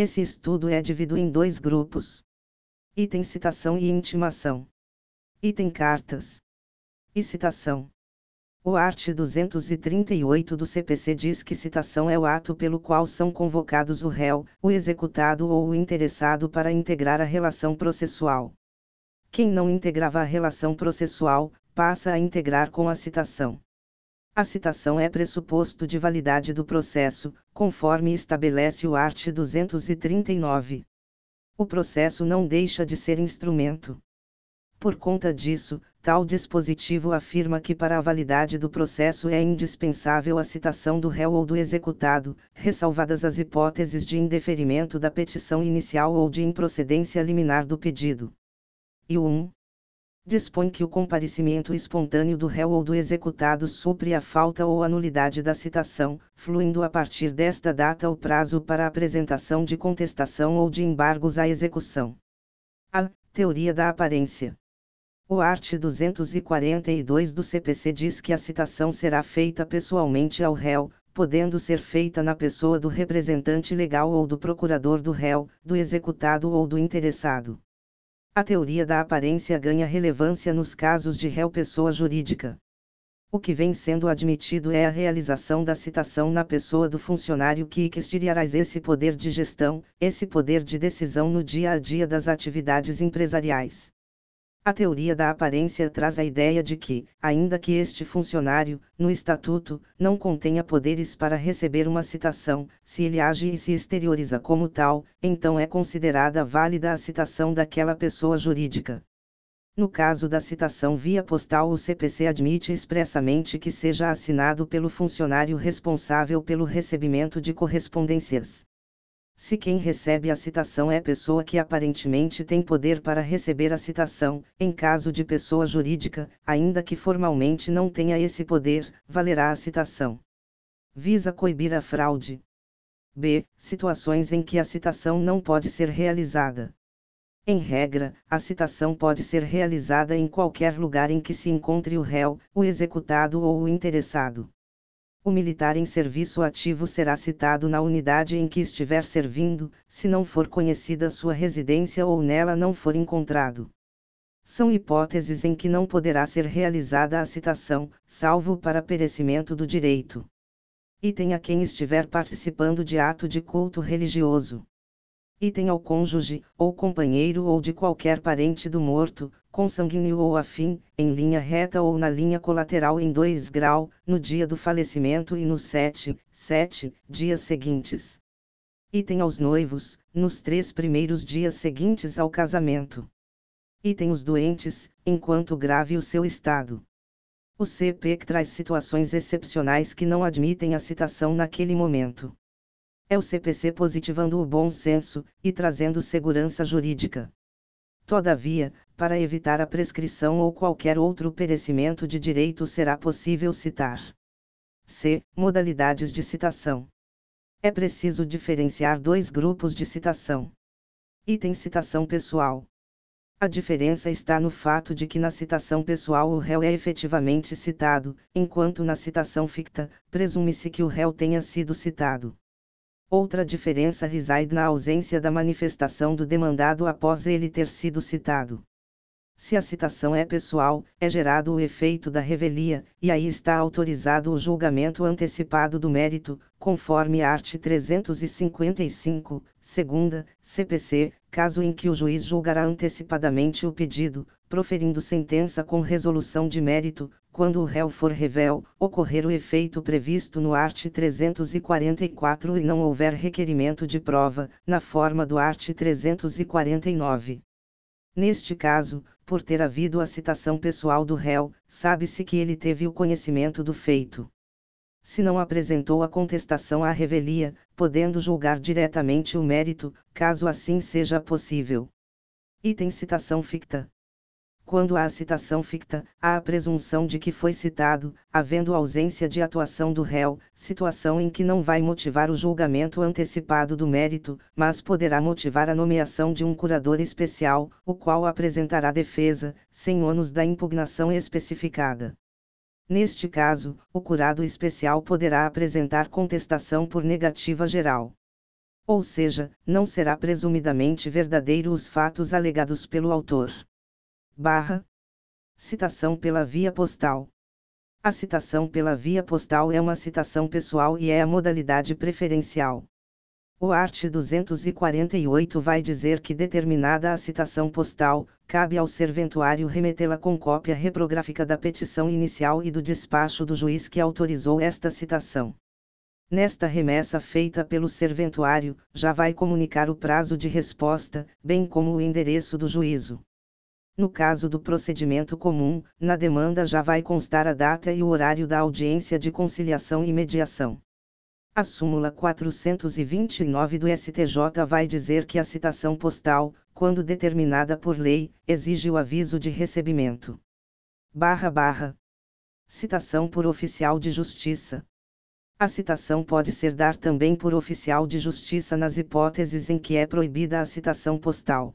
Esse estudo é dividido em dois grupos. Item citação e intimação. Item cartas. E citação. O art. 238 do CPC diz que citação é o ato pelo qual são convocados o réu, o executado ou o interessado para integrar a relação processual. Quem não integrava a relação processual, passa a integrar com a citação. A citação é pressuposto de validade do processo, conforme estabelece o art. 239. O processo não deixa de ser instrumento. Por conta disso, tal dispositivo afirma que para a validade do processo é indispensável a citação do réu ou do executado, ressalvadas as hipóteses de indeferimento da petição inicial ou de improcedência liminar do pedido. E o 1 dispõe que o comparecimento espontâneo do réu ou do executado supre a falta ou a nulidade da citação, fluindo a partir desta data o prazo para apresentação de contestação ou de embargos à execução. A teoria da aparência. O art. 242 do CPC diz que a citação será feita pessoalmente ao réu, podendo ser feita na pessoa do representante legal ou do procurador do réu, do executado ou do interessado. A teoria da aparência ganha relevância nos casos de réu pessoa jurídica. O que vem sendo admitido é a realização da citação na pessoa do funcionário que exteriorarás esse poder de gestão, esse poder de decisão no dia a dia das atividades empresariais. A teoria da aparência traz a ideia de que, ainda que este funcionário, no estatuto, não contenha poderes para receber uma citação, se ele age e se exterioriza como tal, então é considerada válida a citação daquela pessoa jurídica. No caso da citação via postal, o CPC admite expressamente que seja assinado pelo funcionário responsável pelo recebimento de correspondências. Se quem recebe a citação é pessoa que aparentemente tem poder para receber a citação, em caso de pessoa jurídica, ainda que formalmente não tenha esse poder, valerá a citação. Visa coibir a fraude. B. Situações em que a citação não pode ser realizada. Em regra, a citação pode ser realizada em qualquer lugar em que se encontre o réu, o executado ou o interessado o militar em serviço ativo será citado na unidade em que estiver servindo, se não for conhecida sua residência ou nela não for encontrado. São hipóteses em que não poderá ser realizada a citação, salvo para perecimento do direito. Item a quem estiver participando de ato de culto religioso item ao cônjuge, ou companheiro ou de qualquer parente do morto, consanguíneo ou afim, em linha reta ou na linha colateral em 2 grau, no dia do falecimento e nos 7, 7 dias seguintes. Item aos noivos, nos três primeiros dias seguintes ao casamento. Item os doentes, enquanto grave o seu estado. O CP traz situações excepcionais que não admitem a citação naquele momento. É o CPC positivando o bom senso e trazendo segurança jurídica. Todavia, para evitar a prescrição ou qualquer outro perecimento de direito será possível citar. C. Modalidades de citação. É preciso diferenciar dois grupos de citação. Item citação pessoal. A diferença está no fato de que na citação pessoal o réu é efetivamente citado, enquanto na citação ficta, presume-se que o réu tenha sido citado. Outra diferença reside na ausência da manifestação do demandado após ele ter sido citado. Se a citação é pessoal, é gerado o efeito da revelia, e aí está autorizado o julgamento antecipado do mérito, conforme art. 355, segunda, CPC, caso em que o juiz julgará antecipadamente o pedido, proferindo sentença com resolução de mérito, quando o réu for revel, ocorrer o efeito previsto no art. 344 e não houver requerimento de prova, na forma do art. 349. Neste caso, por ter havido a citação pessoal do réu, sabe-se que ele teve o conhecimento do feito. Se não apresentou a contestação à revelia, podendo julgar diretamente o mérito, caso assim seja possível. Item citação ficta. Quando há citação ficta, há a presunção de que foi citado, havendo ausência de atuação do réu, situação em que não vai motivar o julgamento antecipado do mérito, mas poderá motivar a nomeação de um curador especial, o qual apresentará defesa, sem ônus da impugnação especificada. Neste caso, o curado especial poderá apresentar contestação por negativa geral. Ou seja, não será presumidamente verdadeiro os fatos alegados pelo autor. Barra. Citação pela via postal. A citação pela via postal é uma citação pessoal e é a modalidade preferencial. O art. 248 vai dizer que determinada a citação postal, cabe ao serventuário remetê-la com cópia reprográfica da petição inicial e do despacho do juiz que autorizou esta citação. Nesta remessa feita pelo serventuário, já vai comunicar o prazo de resposta, bem como o endereço do juízo. No caso do procedimento comum, na demanda já vai constar a data e o horário da audiência de conciliação e mediação. A súmula 429 do STJ vai dizer que a citação postal, quando determinada por lei, exige o aviso de recebimento. Barra barra. Citação por oficial de justiça. A citação pode ser dar também por oficial de justiça nas hipóteses em que é proibida a citação postal.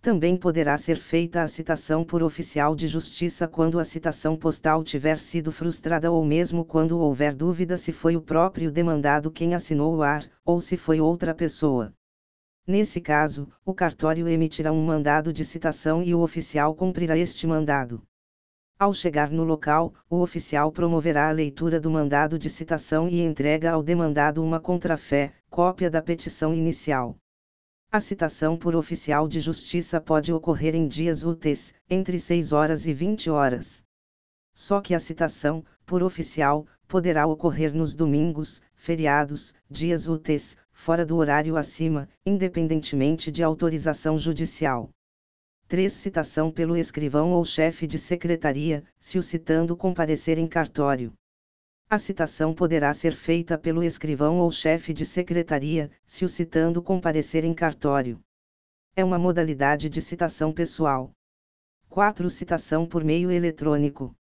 Também poderá ser feita a citação por oficial de justiça quando a citação postal tiver sido frustrada ou mesmo quando houver dúvida se foi o próprio demandado quem assinou o ar, ou se foi outra pessoa. Nesse caso, o cartório emitirá um mandado de citação e o oficial cumprirá este mandado. Ao chegar no local, o oficial promoverá a leitura do mandado de citação e entrega ao demandado uma contrafé, cópia da petição inicial. A citação por oficial de justiça pode ocorrer em dias úteis, entre 6 horas e 20 horas. Só que a citação, por oficial, poderá ocorrer nos domingos, feriados, dias úteis, fora do horário acima, independentemente de autorização judicial. 3. Citação pelo escrivão ou chefe de secretaria, se o citando comparecer em cartório. A citação poderá ser feita pelo escrivão ou chefe de secretaria, se o citando comparecer em cartório. É uma modalidade de citação pessoal. 4. Citação por meio eletrônico.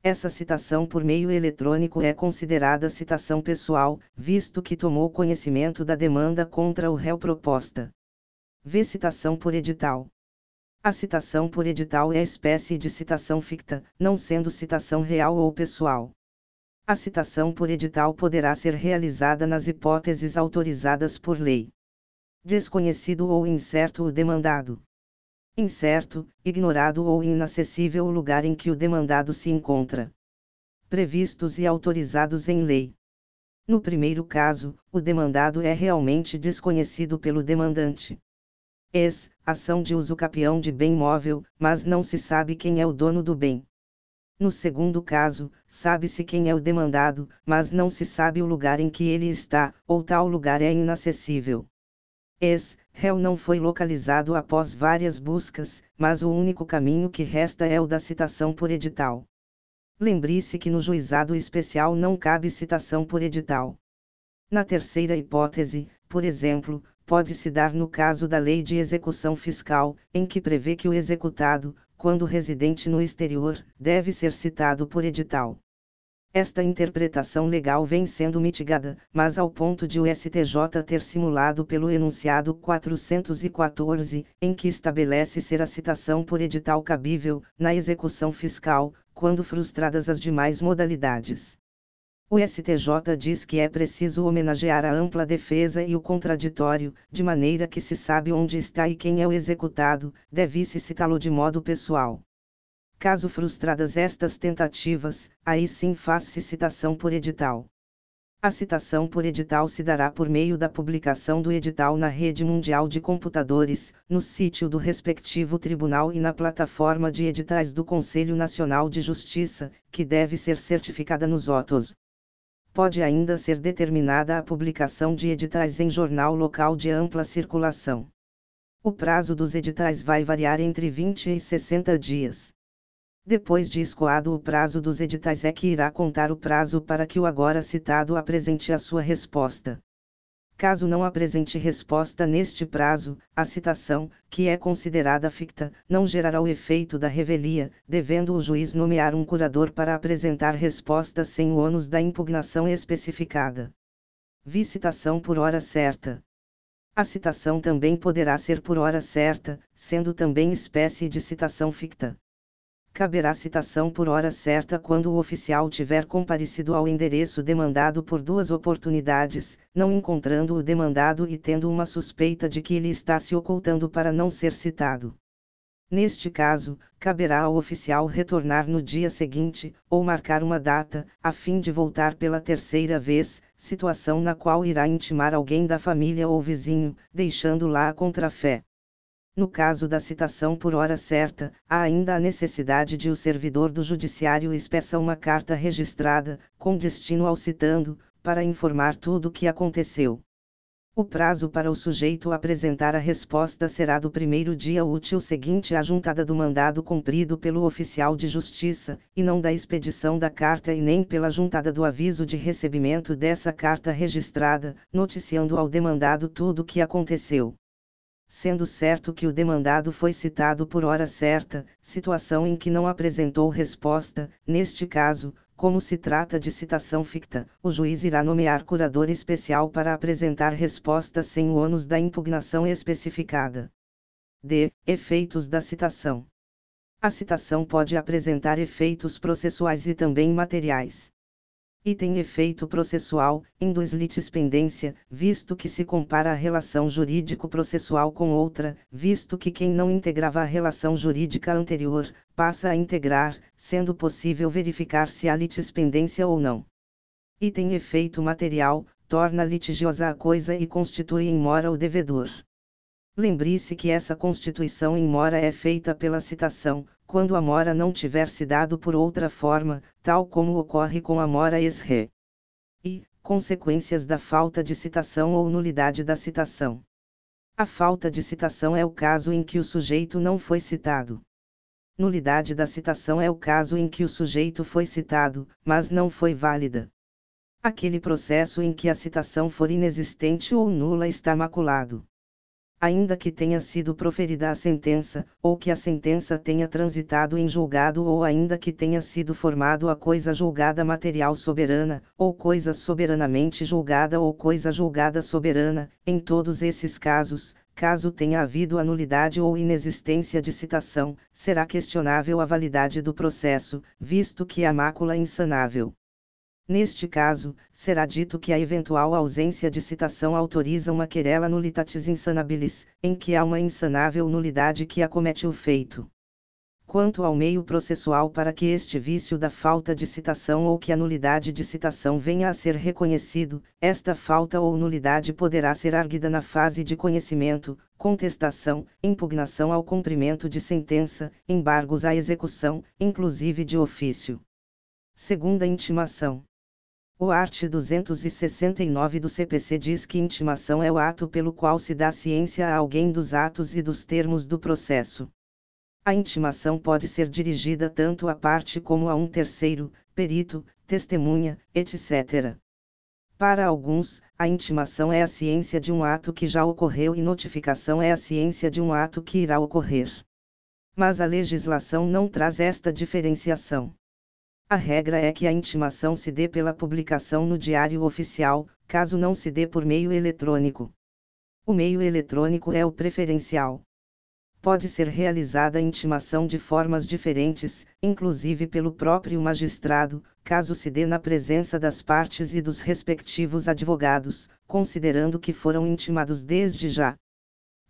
Essa citação por meio eletrônico é considerada citação pessoal, visto que tomou conhecimento da demanda contra o réu proposta. V. Citação por edital. A citação por edital é espécie de citação ficta, não sendo citação real ou pessoal. A citação por edital poderá ser realizada nas hipóteses autorizadas por lei. Desconhecido ou incerto o demandado. Incerto, ignorado ou inacessível o lugar em que o demandado se encontra. Previstos e autorizados em lei. No primeiro caso, o demandado é realmente desconhecido pelo demandante. Ex, ação de uso capião de bem móvel, mas não se sabe quem é o dono do bem. No segundo caso, sabe-se quem é o demandado, mas não se sabe o lugar em que ele está, ou tal lugar é inacessível. Ex, réu não foi localizado após várias buscas, mas o único caminho que resta é o da citação por edital. Lembre-se que no juizado especial não cabe citação por edital. Na terceira hipótese, por exemplo, pode-se dar no caso da Lei de Execução Fiscal, em que prevê que o executado, quando residente no exterior, deve ser citado por edital. Esta interpretação legal vem sendo mitigada, mas ao ponto de o STJ ter simulado pelo enunciado 414, em que estabelece ser a citação por edital cabível, na execução fiscal, quando frustradas as demais modalidades. O STJ diz que é preciso homenagear a ampla defesa e o contraditório, de maneira que se sabe onde está e quem é o executado, deve-se citá-lo de modo pessoal. Caso frustradas estas tentativas, aí sim faz-se citação por edital. A citação por edital se dará por meio da publicação do edital na rede mundial de computadores, no sítio do respectivo tribunal e na plataforma de editais do Conselho Nacional de Justiça, que deve ser certificada nos autos pode ainda ser determinada a publicação de editais em jornal local de ampla circulação. O prazo dos editais vai variar entre 20 e 60 dias. Depois de escoado o prazo dos editais é que irá contar o prazo para que o agora citado apresente a sua resposta. Caso não apresente resposta neste prazo, a citação, que é considerada ficta, não gerará o efeito da revelia, devendo o juiz nomear um curador para apresentar resposta sem o ônus da impugnação especificada. Vi citação por hora certa. A citação também poderá ser por hora certa, sendo também espécie de citação ficta. Caberá citação por hora certa quando o oficial tiver comparecido ao endereço demandado por duas oportunidades, não encontrando o demandado e tendo uma suspeita de que ele está se ocultando para não ser citado. Neste caso, caberá ao oficial retornar no dia seguinte, ou marcar uma data, a fim de voltar pela terceira vez, situação na qual irá intimar alguém da família ou vizinho, deixando lá a contrafé. No caso da citação por hora certa, há ainda a necessidade de o servidor do judiciário espeça uma carta registrada, com destino ao citando, para informar tudo o que aconteceu. O prazo para o sujeito apresentar a resposta será do primeiro dia útil seguinte à juntada do mandado cumprido pelo oficial de justiça, e não da expedição da carta e nem pela juntada do aviso de recebimento dessa carta registrada, noticiando ao demandado tudo o que aconteceu sendo certo que o demandado foi citado por hora certa, situação em que não apresentou resposta, neste caso, como se trata de citação ficta, o juiz irá nomear curador especial para apresentar resposta sem o ônus da impugnação especificada. D. Efeitos da citação. A citação pode apresentar efeitos processuais e também materiais e tem efeito processual, induz litispendência, visto que se compara a relação jurídico-processual com outra, visto que quem não integrava a relação jurídica anterior, passa a integrar, sendo possível verificar se há litispendência ou não. E tem efeito material, torna litigiosa a coisa e constitui em mora o devedor. Lembre-se que essa constituição em mora é feita pela citação, quando a mora não tiver se dado por outra forma, tal como ocorre com a mora ex-re. E, consequências da falta de citação ou nulidade da citação. A falta de citação é o caso em que o sujeito não foi citado. Nulidade da citação é o caso em que o sujeito foi citado, mas não foi válida. Aquele processo em que a citação for inexistente ou nula está maculado ainda que tenha sido proferida a sentença, ou que a sentença tenha transitado em julgado ou ainda que tenha sido formado a coisa julgada material soberana, ou coisa soberanamente julgada ou coisa julgada soberana, em todos esses casos, caso tenha havido a nulidade ou inexistência de citação, será questionável a validade do processo, visto que a mácula insanável. Neste caso, será dito que a eventual ausência de citação autoriza uma querela nullitatis insanabilis, em que há uma insanável nulidade que acomete o feito. Quanto ao meio processual para que este vício da falta de citação ou que a nulidade de citação venha a ser reconhecido, esta falta ou nulidade poderá ser arguida na fase de conhecimento, contestação, impugnação ao cumprimento de sentença, embargos à execução, inclusive de ofício. Segunda intimação. O art. 269 do CPC diz que intimação é o ato pelo qual se dá ciência a alguém dos atos e dos termos do processo. A intimação pode ser dirigida tanto à parte como a um terceiro, perito, testemunha, etc. Para alguns, a intimação é a ciência de um ato que já ocorreu e notificação é a ciência de um ato que irá ocorrer. Mas a legislação não traz esta diferenciação. A regra é que a intimação se dê pela publicação no Diário Oficial, caso não se dê por meio eletrônico. O meio eletrônico é o preferencial. Pode ser realizada a intimação de formas diferentes, inclusive pelo próprio magistrado, caso se dê na presença das partes e dos respectivos advogados, considerando que foram intimados desde já.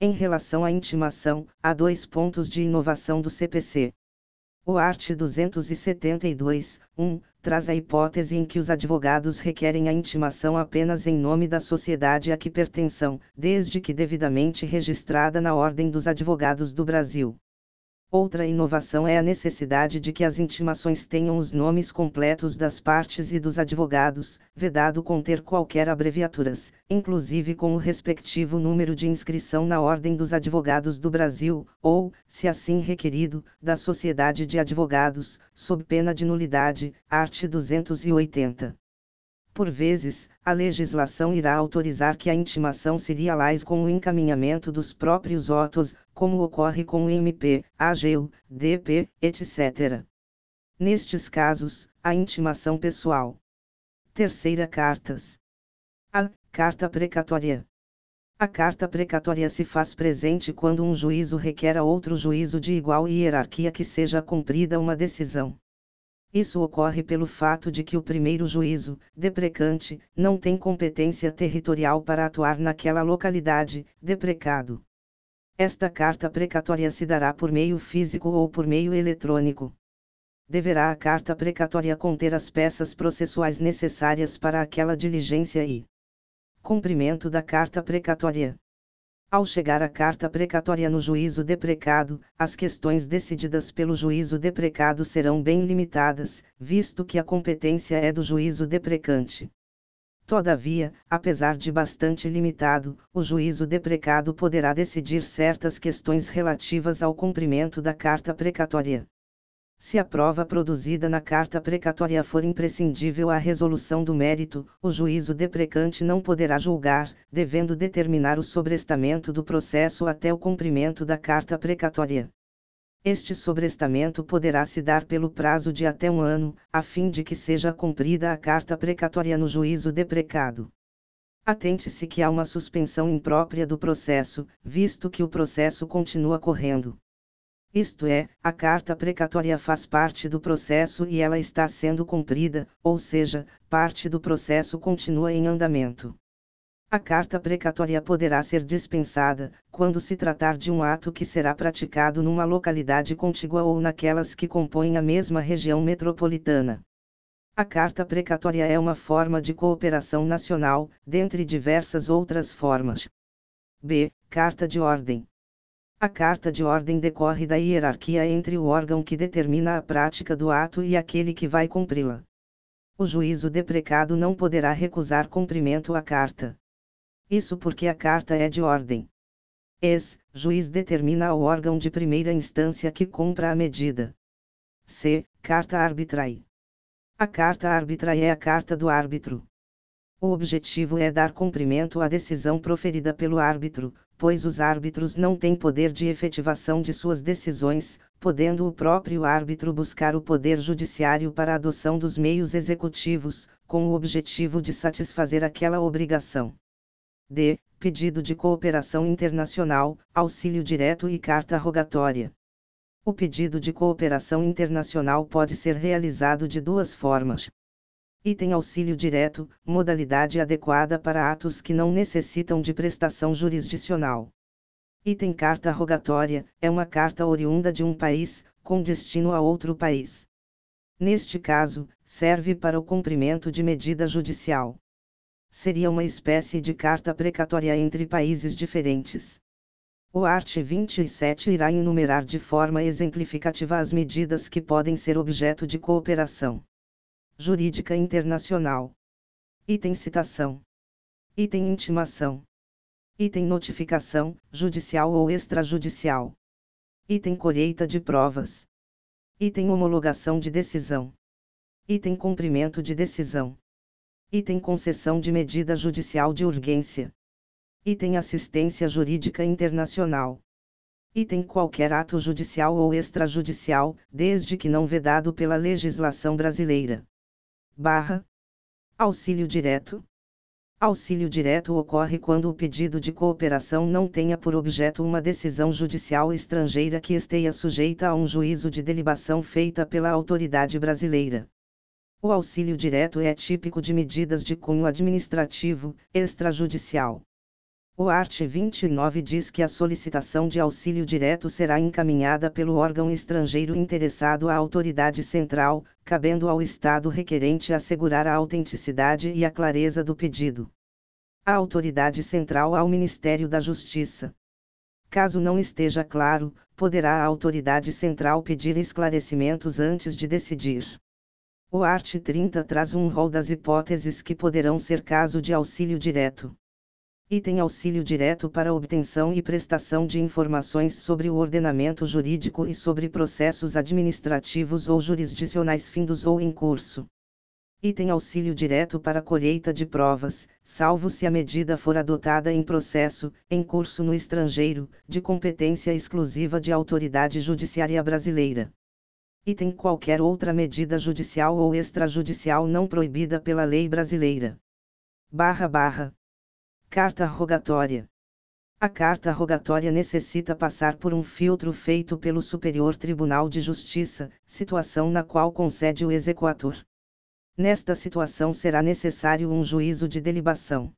Em relação à intimação, há dois pontos de inovação do CPC. O art. 272, 1, traz a hipótese em que os advogados requerem a intimação apenas em nome da sociedade a que pertençam, desde que devidamente registrada na Ordem dos Advogados do Brasil. Outra inovação é a necessidade de que as intimações tenham os nomes completos das partes e dos advogados, vedado conter qualquer abreviaturas, inclusive com o respectivo número de inscrição na Ordem dos Advogados do Brasil, ou, se assim requerido, da Sociedade de Advogados, sob pena de nulidade, art. 280. Por vezes, a legislação irá autorizar que a intimação seria lais com o encaminhamento dos próprios autos, como ocorre com o MP, AGU, DP, etc. Nestes casos, a intimação pessoal. Terceira cartas. A. Carta precatória. A carta precatória se faz presente quando um juízo requer a outro juízo de igual hierarquia que seja cumprida uma decisão. Isso ocorre pelo fato de que o primeiro juízo, deprecante, não tem competência territorial para atuar naquela localidade, deprecado. Esta carta precatória se dará por meio físico ou por meio eletrônico. Deverá a carta precatória conter as peças processuais necessárias para aquela diligência e Cumprimento da carta precatória. Ao chegar a carta precatória no juízo deprecado, as questões decididas pelo juízo deprecado serão bem limitadas, visto que a competência é do juízo deprecante. Todavia, apesar de bastante limitado, o juízo deprecado poderá decidir certas questões relativas ao cumprimento da carta precatória. Se a prova produzida na carta precatória for imprescindível à resolução do mérito, o juízo deprecante não poderá julgar, devendo determinar o sobrestamento do processo até o cumprimento da carta precatória. Este sobrestamento poderá se dar pelo prazo de até um ano, a fim de que seja cumprida a carta precatória no juízo deprecado. Atente-se que há uma suspensão imprópria do processo, visto que o processo continua correndo. Isto é, a carta precatória faz parte do processo e ela está sendo cumprida, ou seja, parte do processo continua em andamento. A carta precatória poderá ser dispensada, quando se tratar de um ato que será praticado numa localidade contígua ou naquelas que compõem a mesma região metropolitana. A carta precatória é uma forma de cooperação nacional, dentre diversas outras formas. B. Carta de ordem. A carta de ordem decorre da hierarquia entre o órgão que determina a prática do ato e aquele que vai cumpri-la. O juízo deprecado não poderá recusar cumprimento à carta. Isso porque a carta é de ordem. Ex, juiz determina ao órgão de primeira instância que cumpra a medida. C. Carta arbitrai. A carta arbitrai é a carta do árbitro. O objetivo é dar cumprimento à decisão proferida pelo árbitro, pois os árbitros não têm poder de efetivação de suas decisões, podendo o próprio árbitro buscar o poder judiciário para a adoção dos meios executivos, com o objetivo de satisfazer aquela obrigação. D. Pedido de cooperação internacional, auxílio direto e carta rogatória. O pedido de cooperação internacional pode ser realizado de duas formas. Item auxílio direto, modalidade adequada para atos que não necessitam de prestação jurisdicional. Item carta rogatória, é uma carta oriunda de um país, com destino a outro país. Neste caso, serve para o cumprimento de medida judicial. Seria uma espécie de carta precatória entre países diferentes. O art. 27 irá enumerar de forma exemplificativa as medidas que podem ser objeto de cooperação jurídica internacional. Item citação. Item intimação. Item notificação, judicial ou extrajudicial. Item colheita de provas. Item homologação de decisão. Item cumprimento de decisão. Item concessão de medida judicial de urgência. Item assistência jurídica internacional. Item qualquer ato judicial ou extrajudicial, desde que não vedado pela legislação brasileira barra auxílio direto. Auxílio direto ocorre quando o pedido de cooperação não tenha por objeto uma decisão judicial estrangeira que esteja sujeita a um juízo de delibação feita pela autoridade brasileira. O auxílio direto é típico de medidas de cunho administrativo, extrajudicial. O art. 29 diz que a solicitação de auxílio direto será encaminhada pelo órgão estrangeiro interessado à autoridade central, cabendo ao Estado requerente assegurar a autenticidade e a clareza do pedido. A autoridade central ao Ministério da Justiça. Caso não esteja claro, poderá a autoridade central pedir esclarecimentos antes de decidir. O art. 30 traz um rol das hipóteses que poderão ser caso de auxílio direto. Item auxílio direto para obtenção e prestação de informações sobre o ordenamento jurídico e sobre processos administrativos ou jurisdicionais findos ou em curso. Item auxílio direto para colheita de provas, salvo se a medida for adotada em processo, em curso no estrangeiro, de competência exclusiva de autoridade judiciária brasileira. Item qualquer outra medida judicial ou extrajudicial não proibida pela lei brasileira. Barra barra. Carta rogatória. A carta rogatória necessita passar por um filtro feito pelo Superior Tribunal de Justiça, situação na qual concede o exequatur. Nesta situação será necessário um juízo de delibação.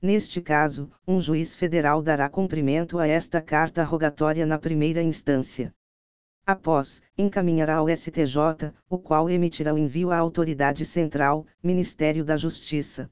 Neste caso, um juiz federal dará cumprimento a esta carta rogatória na primeira instância. Após, encaminhará ao STJ, o qual emitirá o envio à autoridade central, Ministério da Justiça.